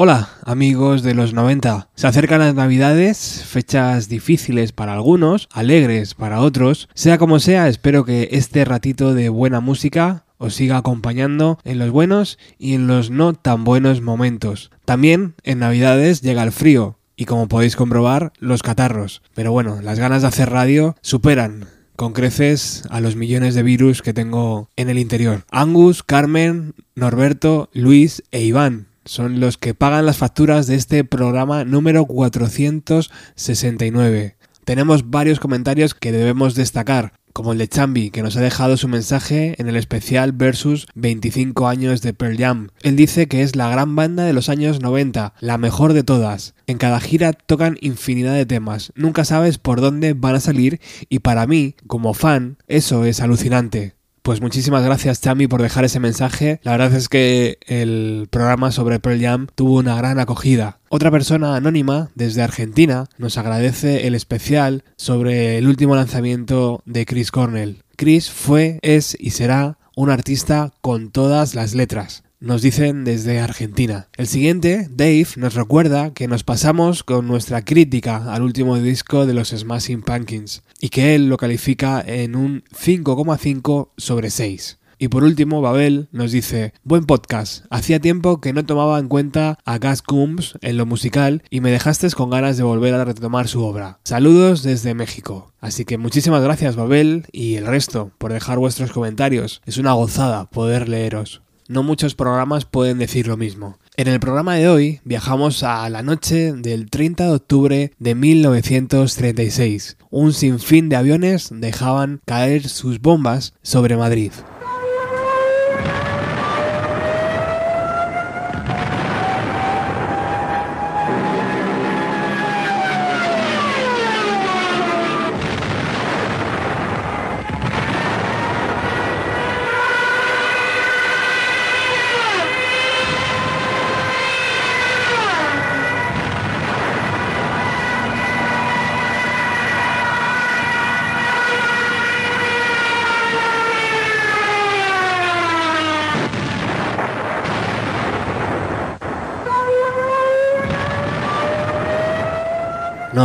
Hola amigos de los 90. Se acercan las navidades, fechas difíciles para algunos, alegres para otros. Sea como sea, espero que este ratito de buena música os siga acompañando en los buenos y en los no tan buenos momentos. También en navidades llega el frío y como podéis comprobar, los catarros. Pero bueno, las ganas de hacer radio superan con creces a los millones de virus que tengo en el interior. Angus, Carmen, Norberto, Luis e Iván son los que pagan las facturas de este programa número 469. Tenemos varios comentarios que debemos destacar, como el de Chambi, que nos ha dejado su mensaje en el especial versus 25 años de Pearl Jam. Él dice que es la gran banda de los años 90, la mejor de todas. En cada gira tocan infinidad de temas, nunca sabes por dónde van a salir y para mí, como fan, eso es alucinante. Pues muchísimas gracias Chami por dejar ese mensaje. La verdad es que el programa sobre Pearl Jam tuvo una gran acogida. Otra persona anónima desde Argentina nos agradece el especial sobre el último lanzamiento de Chris Cornell. Chris fue, es y será un artista con todas las letras nos dicen desde Argentina. El siguiente, Dave, nos recuerda que nos pasamos con nuestra crítica al último disco de los Smashing Pumpkins y que él lo califica en un 5,5 sobre 6. Y por último, Babel nos dice, buen podcast, hacía tiempo que no tomaba en cuenta a Gas Coombs en lo musical y me dejaste con ganas de volver a retomar su obra. Saludos desde México. Así que muchísimas gracias Babel y el resto por dejar vuestros comentarios. Es una gozada poder leeros no muchos programas pueden decir lo mismo. En el programa de hoy viajamos a la noche del 30 de octubre de 1936. Un sinfín de aviones dejaban caer sus bombas sobre Madrid.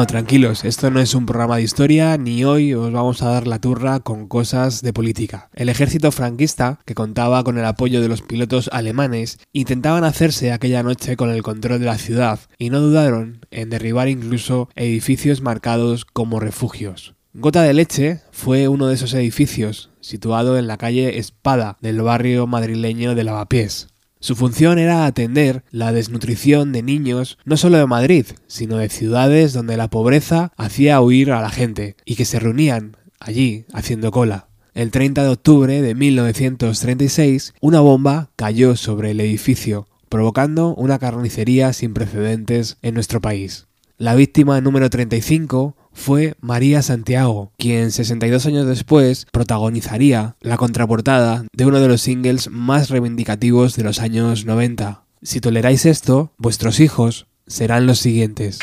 Tranquilos, esto no es un programa de historia, ni hoy os vamos a dar la turra con cosas de política. El ejército franquista, que contaba con el apoyo de los pilotos alemanes, intentaban hacerse aquella noche con el control de la ciudad y no dudaron en derribar incluso edificios marcados como refugios. Gota de Leche fue uno de esos edificios, situado en la calle Espada del barrio madrileño de Lavapiés. Su función era atender la desnutrición de niños no solo de Madrid, sino de ciudades donde la pobreza hacía huir a la gente y que se reunían allí haciendo cola. El 30 de octubre de 1936, una bomba cayó sobre el edificio, provocando una carnicería sin precedentes en nuestro país. La víctima número 35 fue María Santiago, quien 62 años después protagonizaría la contraportada de uno de los singles más reivindicativos de los años 90. Si toleráis esto, vuestros hijos serán los siguientes.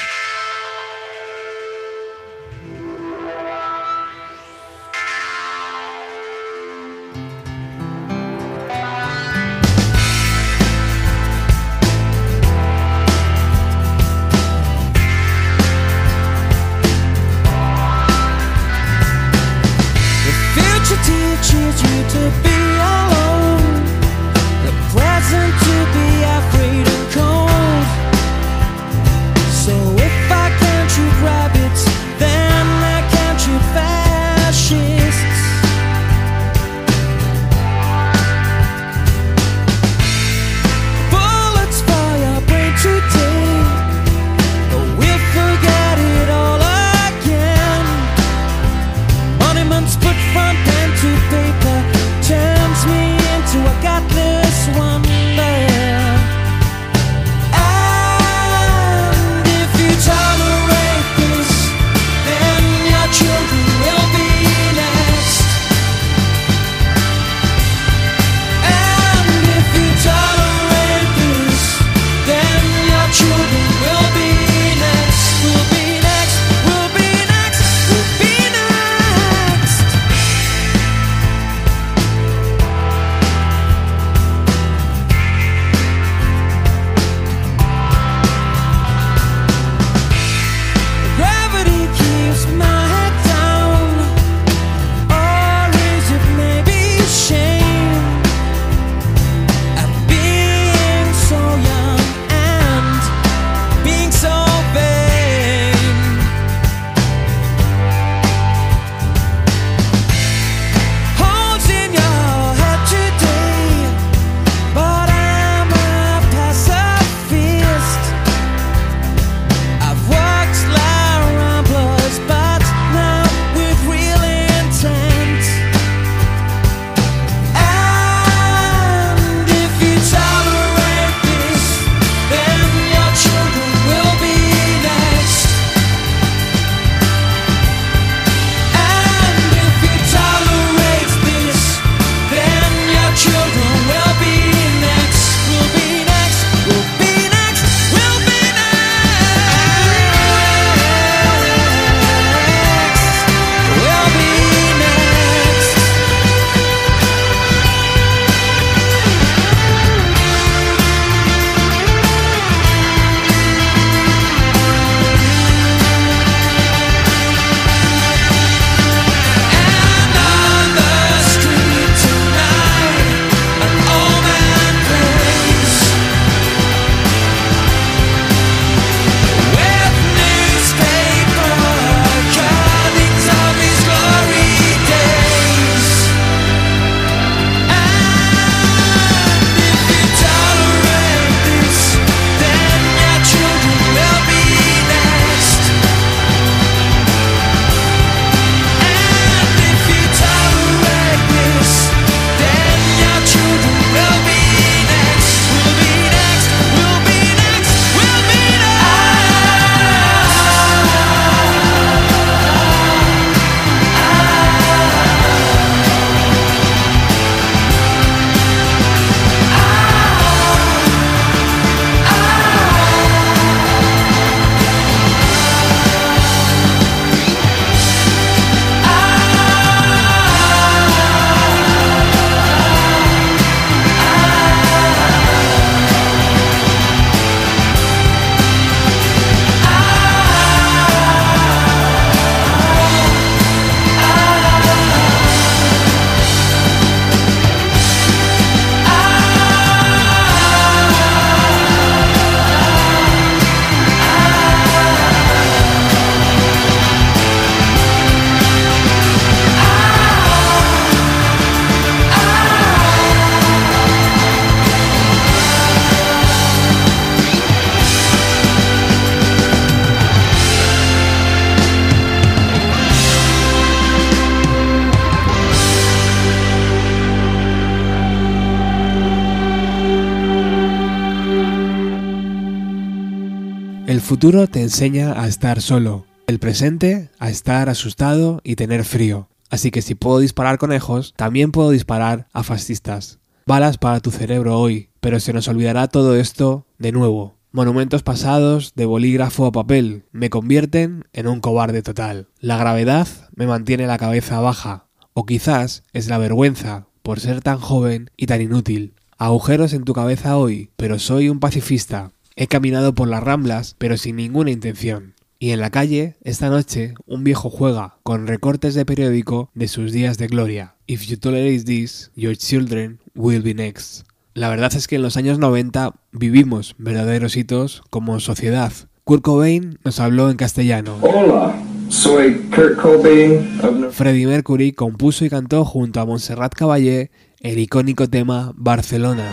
Futuro te enseña a estar solo, el presente a estar asustado y tener frío. Así que si puedo disparar conejos, también puedo disparar a fascistas. Balas para tu cerebro hoy, pero se nos olvidará todo esto de nuevo. Monumentos pasados de bolígrafo a papel me convierten en un cobarde total. La gravedad me mantiene la cabeza baja, o quizás es la vergüenza por ser tan joven y tan inútil. Agujeros en tu cabeza hoy, pero soy un pacifista. He caminado por las ramblas, pero sin ninguna intención. Y en la calle, esta noche, un viejo juega con recortes de periódico de sus días de gloria. If you tolerate this, your children will be next. La verdad es que en los años 90 vivimos verdaderos hitos como sociedad. Kurt Cobain nos habló en castellano. Hola, soy Kurt Cobain. Freddie Mercury compuso y cantó junto a Montserrat Caballé el icónico tema Barcelona.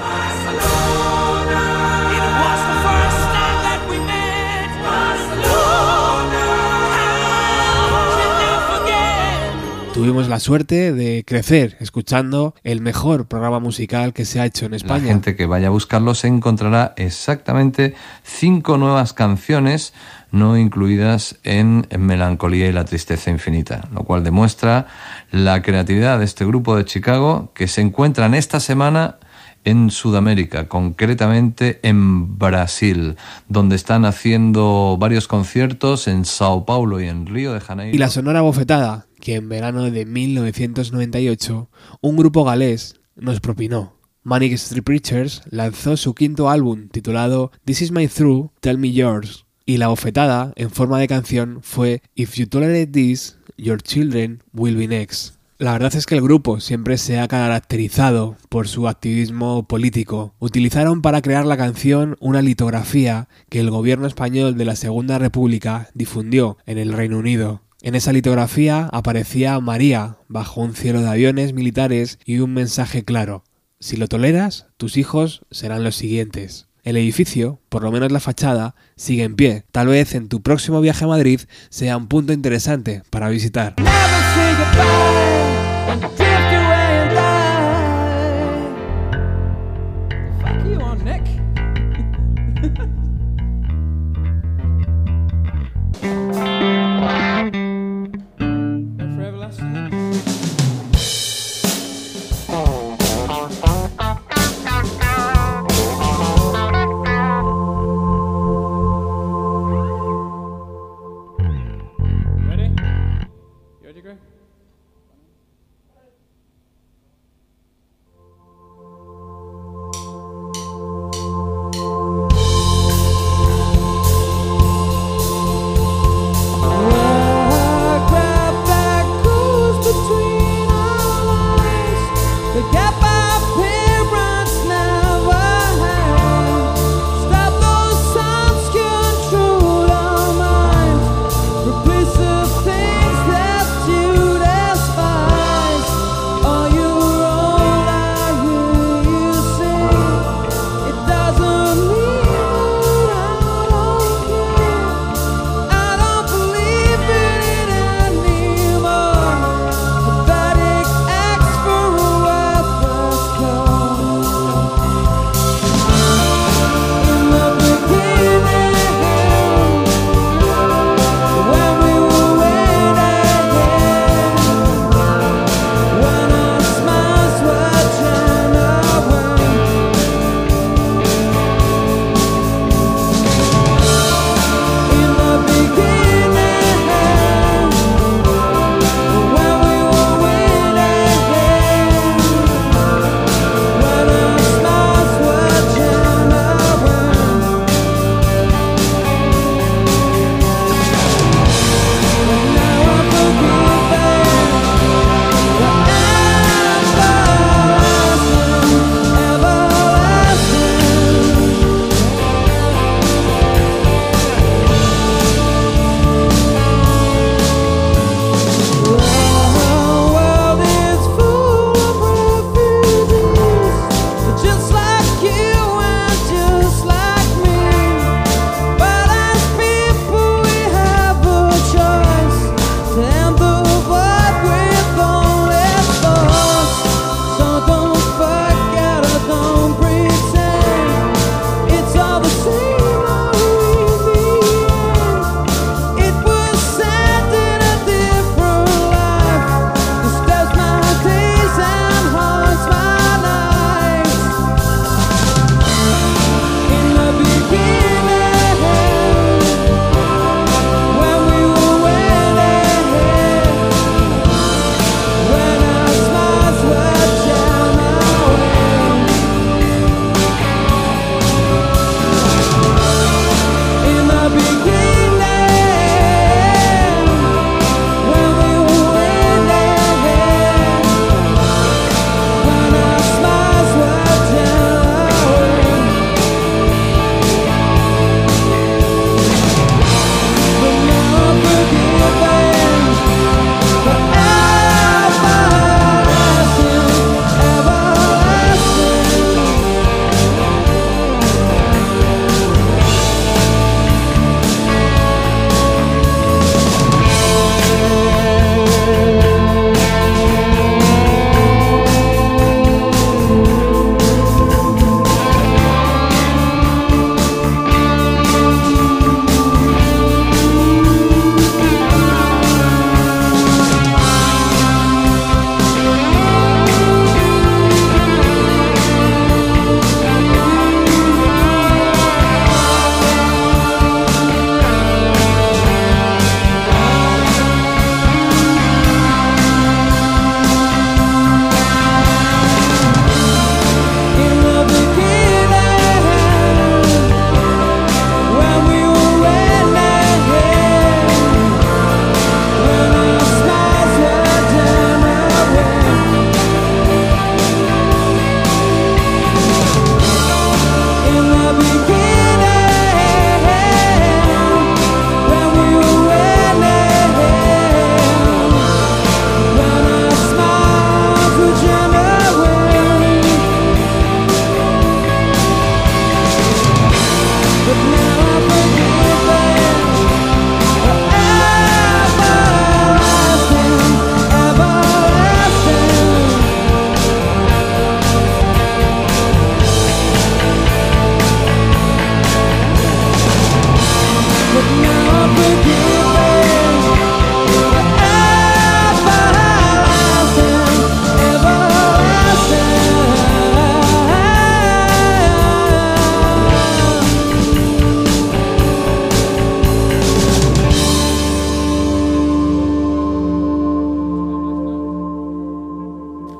Tuvimos la suerte de crecer escuchando el mejor programa musical que se ha hecho en España. La gente que vaya a buscarlo se encontrará exactamente cinco nuevas canciones no incluidas en Melancolía y la Tristeza Infinita, lo cual demuestra la creatividad de este grupo de Chicago que se encuentran esta semana en Sudamérica, concretamente en Brasil, donde están haciendo varios conciertos en Sao Paulo y en Río de Janeiro. Y la sonora bofetada que en verano de 1998 un grupo galés nos propinó. Manic Street Preachers lanzó su quinto álbum titulado This Is My True, Tell Me Yours, y la bofetada en forma de canción fue If You Tolerate This, Your Children Will Be Next. La verdad es que el grupo siempre se ha caracterizado por su activismo político. Utilizaron para crear la canción una litografía que el gobierno español de la Segunda República difundió en el Reino Unido. En esa litografía aparecía María bajo un cielo de aviones militares y un mensaje claro. Si lo toleras, tus hijos serán los siguientes. El edificio, por lo menos la fachada, sigue en pie. Tal vez en tu próximo viaje a Madrid sea un punto interesante para visitar.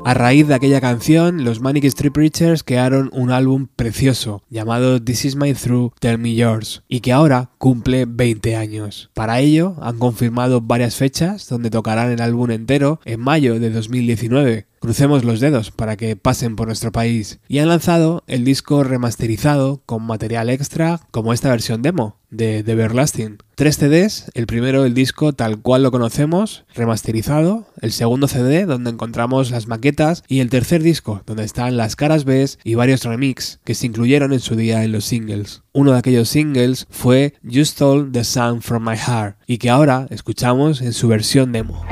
A raíz de aquella canción, los Manic Street Preachers crearon un álbum precioso llamado This Is My True, Tell Me Yours, y que ahora cumple 20 años. Para ello, han confirmado varias fechas donde tocarán el álbum entero en mayo de 2019. Crucemos los dedos para que pasen por nuestro país. Y han lanzado el disco remasterizado con material extra como esta versión demo de The Everlasting. Tres CDs, el primero el disco tal cual lo conocemos, remasterizado, el segundo CD donde encontramos las maquetas y el tercer disco donde están las caras B y varios remix que se incluyeron en su día en los singles. Uno de aquellos singles fue You Stole the Sun from My Heart y que ahora escuchamos en su versión demo.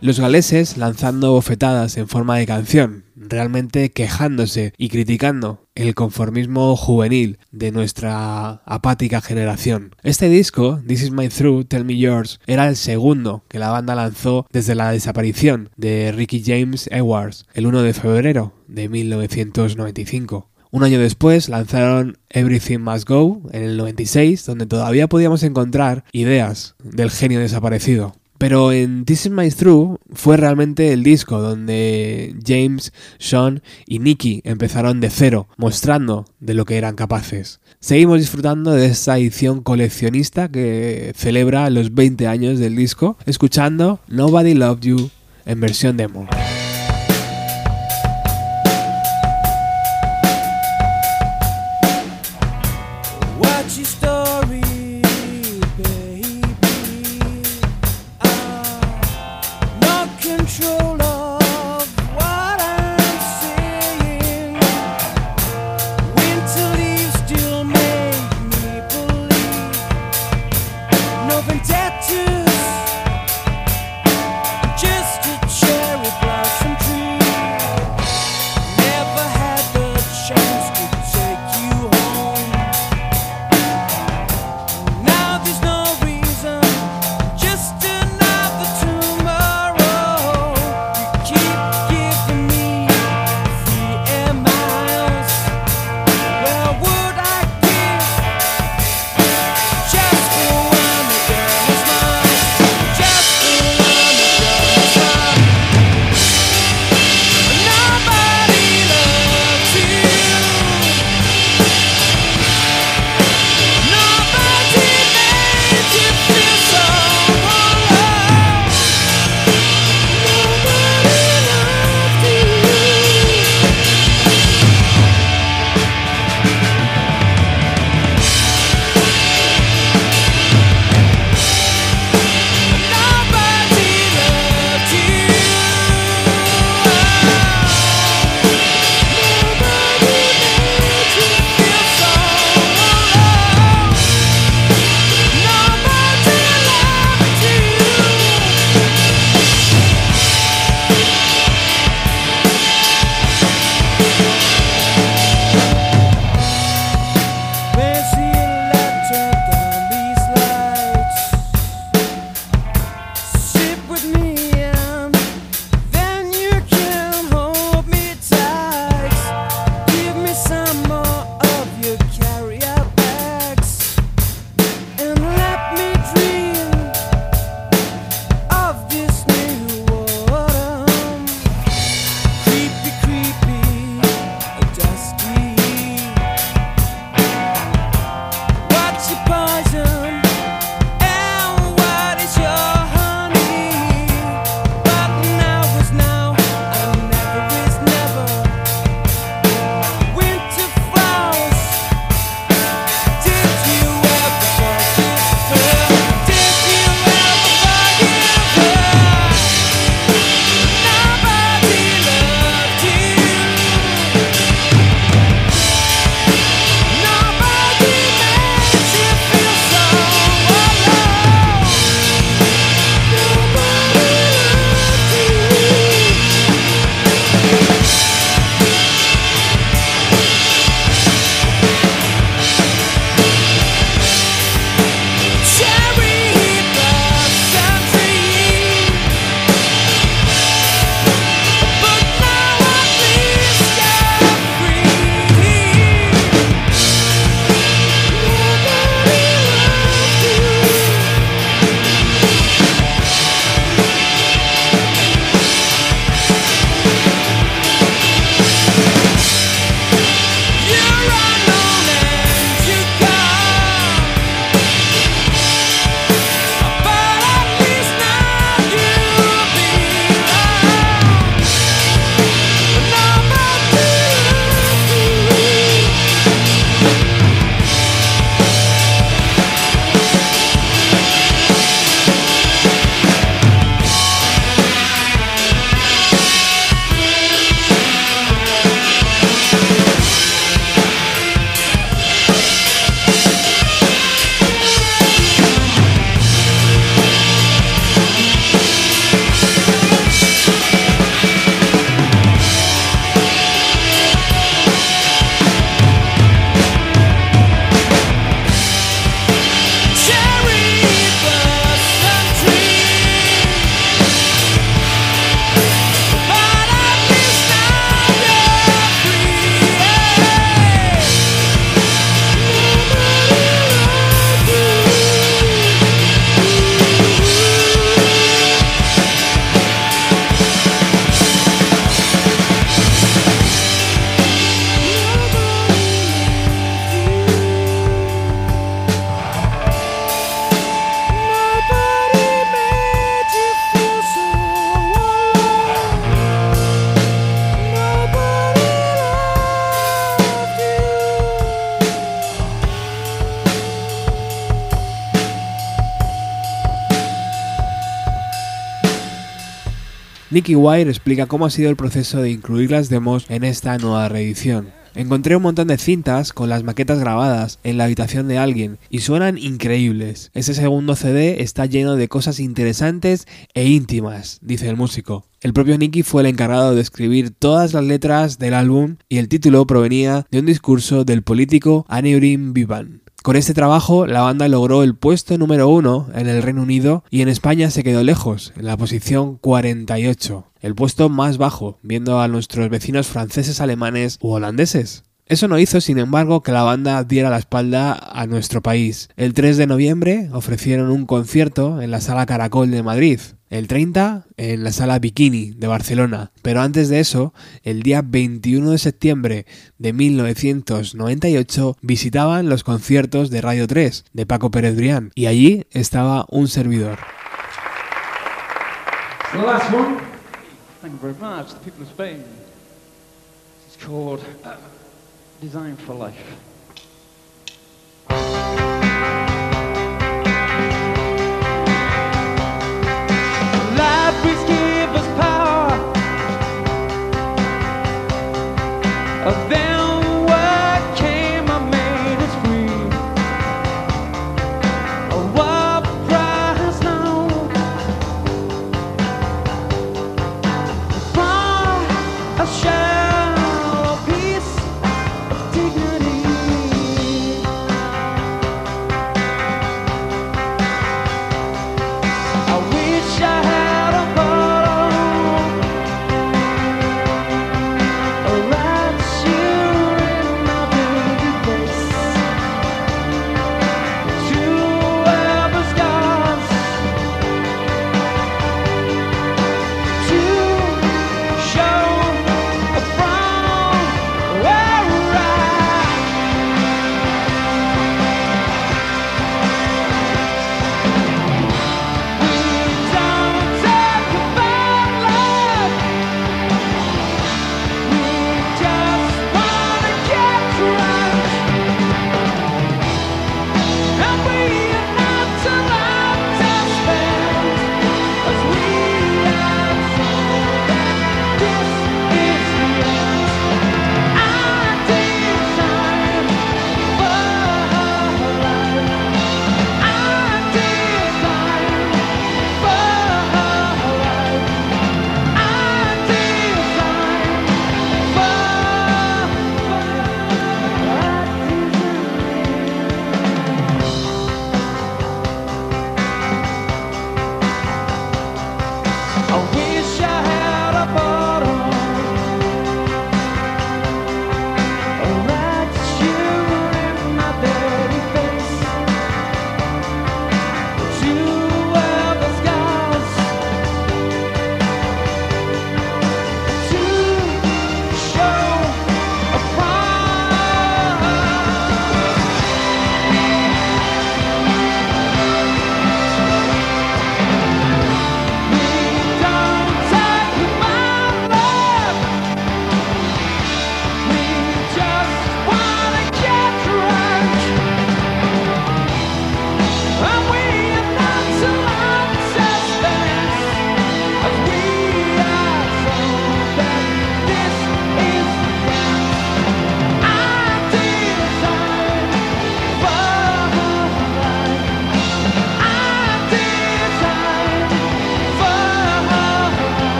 Los galeses lanzando bofetadas en forma de canción, realmente quejándose y criticando el conformismo juvenil de nuestra apática generación. Este disco, This Is My Truth, Tell Me Yours, era el segundo que la banda lanzó desde la desaparición de Ricky James Edwards el 1 de febrero de 1995. Un año después lanzaron Everything Must Go en el 96, donde todavía podíamos encontrar ideas del genio desaparecido Pero en This Is My True fue realmente el disco donde James, Sean y Nicky empezaron de cero, mostrando de lo que eran capaces. Seguimos disfrutando de esta edición coleccionista que celebra los 20 años del disco, escuchando Nobody Loved You en versión demo. Nicky Wire explica cómo ha sido el proceso de incluir las demos en esta nueva reedición. Encontré un montón de cintas con las maquetas grabadas en la habitación de alguien y suenan increíbles. Ese segundo CD está lleno de cosas interesantes e íntimas, dice el músico. El propio Nicky fue el encargado de escribir todas las letras del álbum y el título provenía de un discurso del político Aneurin Vivan. Con este trabajo, la banda logró el puesto número uno en el Reino Unido y en España se quedó lejos, en la posición 48, el puesto más bajo, viendo a nuestros vecinos franceses, alemanes u holandeses. Eso no hizo, sin embargo, que la banda diera la espalda a nuestro país. El 3 de noviembre ofrecieron un concierto en la Sala Caracol de Madrid, el 30 en la Sala Bikini de Barcelona, pero antes de eso, el día 21 de septiembre de 1998 visitaban los conciertos de Radio 3 de Paco Pérez Brián y allí estaba un servidor. The last one. a them.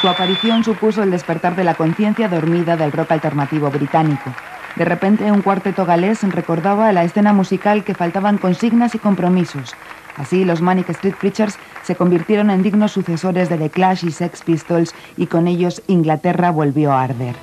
Su aparición supuso el despertar de la conciencia dormida del rock alternativo británico. De repente, un cuarteto galés recordaba a la escena musical que faltaban consignas y compromisos. Así, los Manic Street Preachers se convirtieron en dignos sucesores de The Clash y Sex Pistols y con ellos Inglaterra volvió a arder.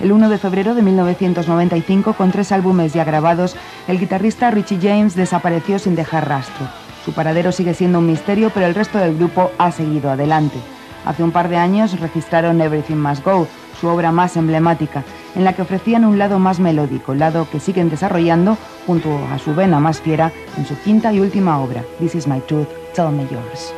El 1 de febrero de 1995, con tres álbumes ya grabados, el guitarrista Richie James desapareció sin dejar rastro. Su paradero sigue siendo un misterio, pero el resto del grupo ha seguido adelante. Hace un par de años registraron Everything Must Go, su obra más emblemática, en la que ofrecían un lado más melódico, lado que siguen desarrollando junto a su vena más fiera en su quinta y última obra, This Is My Truth, Tell Me Yours.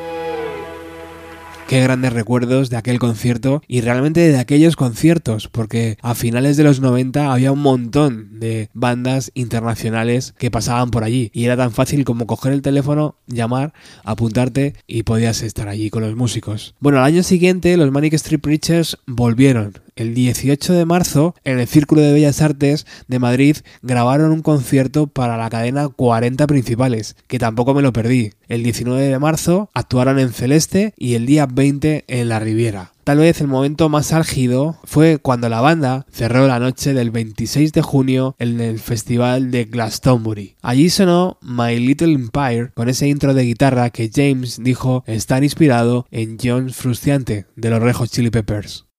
Qué grandes recuerdos de aquel concierto y realmente de aquellos conciertos, porque a finales de los 90 había un montón de bandas internacionales que pasaban por allí y era tan fácil como coger el teléfono, llamar, apuntarte y podías estar allí con los músicos. Bueno, al año siguiente los Manic Street Preachers volvieron el 18 de marzo, en el Círculo de Bellas Artes de Madrid, grabaron un concierto para la cadena 40 principales, que tampoco me lo perdí. El 19 de marzo actuaron en Celeste y el día 20 en La Riviera. Tal vez el momento más álgido fue cuando la banda cerró la noche del 26 de junio en el festival de Glastonbury. Allí sonó My Little Empire con ese intro de guitarra que James dijo estar inspirado en John Frusciante de los Rejos Chili Peppers.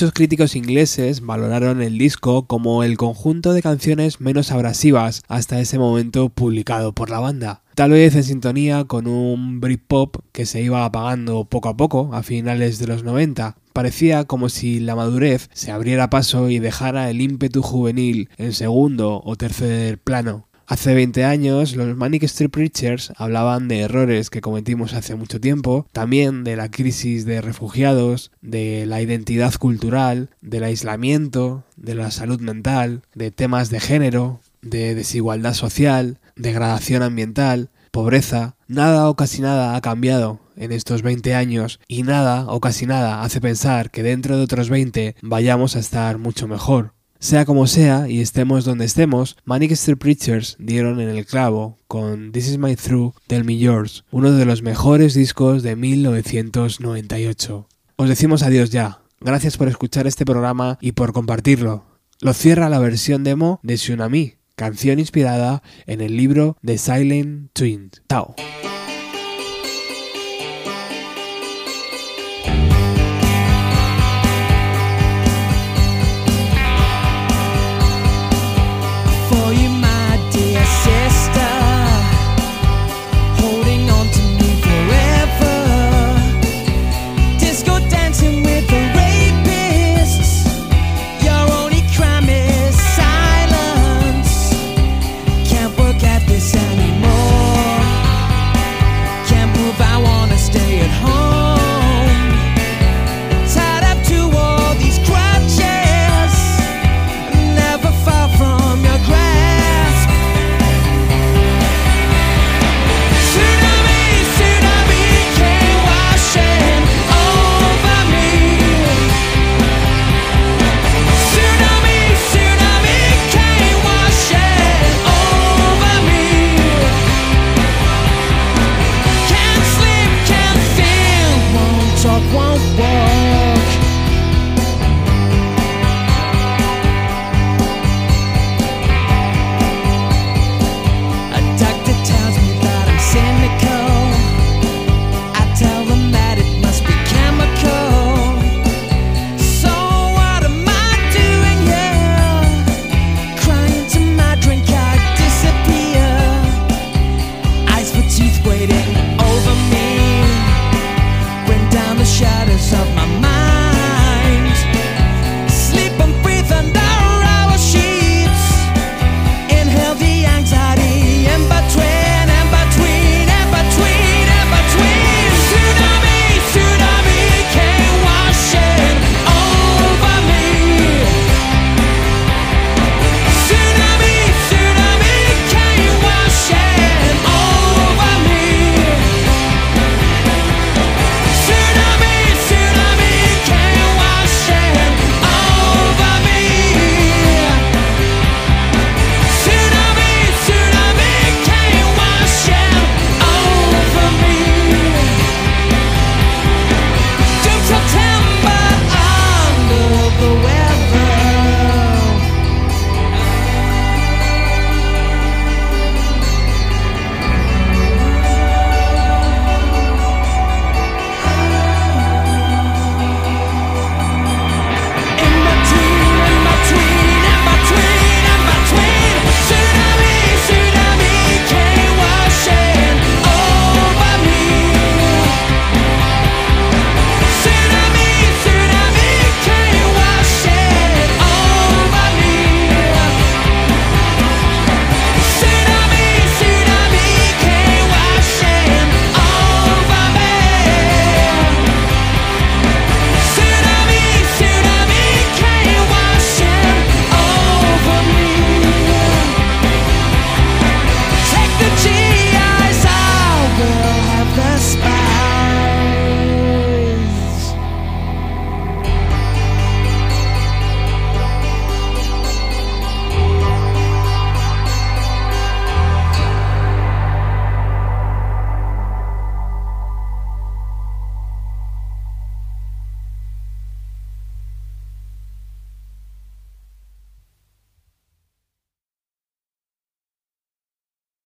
Muchos críticos ingleses valoraron el disco como el conjunto de canciones menos abrasivas hasta ese momento publicado por la banda. Tal vez en sintonía con un Britpop que se iba apagando poco a poco a finales de los 90. Parecía como si la madurez se abriera paso y dejara el ímpetu juvenil en segundo o tercer plano. Hace 20 años los Manic Street Preachers hablaban de errores que cometimos hace mucho tiempo, también de la crisis de refugiados, de la identidad cultural, del aislamiento, de la salud mental, de temas de género, de desigualdad social, degradación ambiental, pobreza. Nada o casi nada ha cambiado en estos 20 años y nada o casi nada hace pensar que dentro de otros 20 vayamos a estar mucho mejor. Sea como sea y estemos donde estemos, Manic Street Preachers dieron en el clavo con This Is My True, Tell Me Yours, uno de los mejores discos de 1998. Os decimos adiós ya. Gracias por escuchar este programa y por compartirlo. Lo cierra la versión demo de Tsunami, canción inspirada en el libro The Silent Twins. Tao.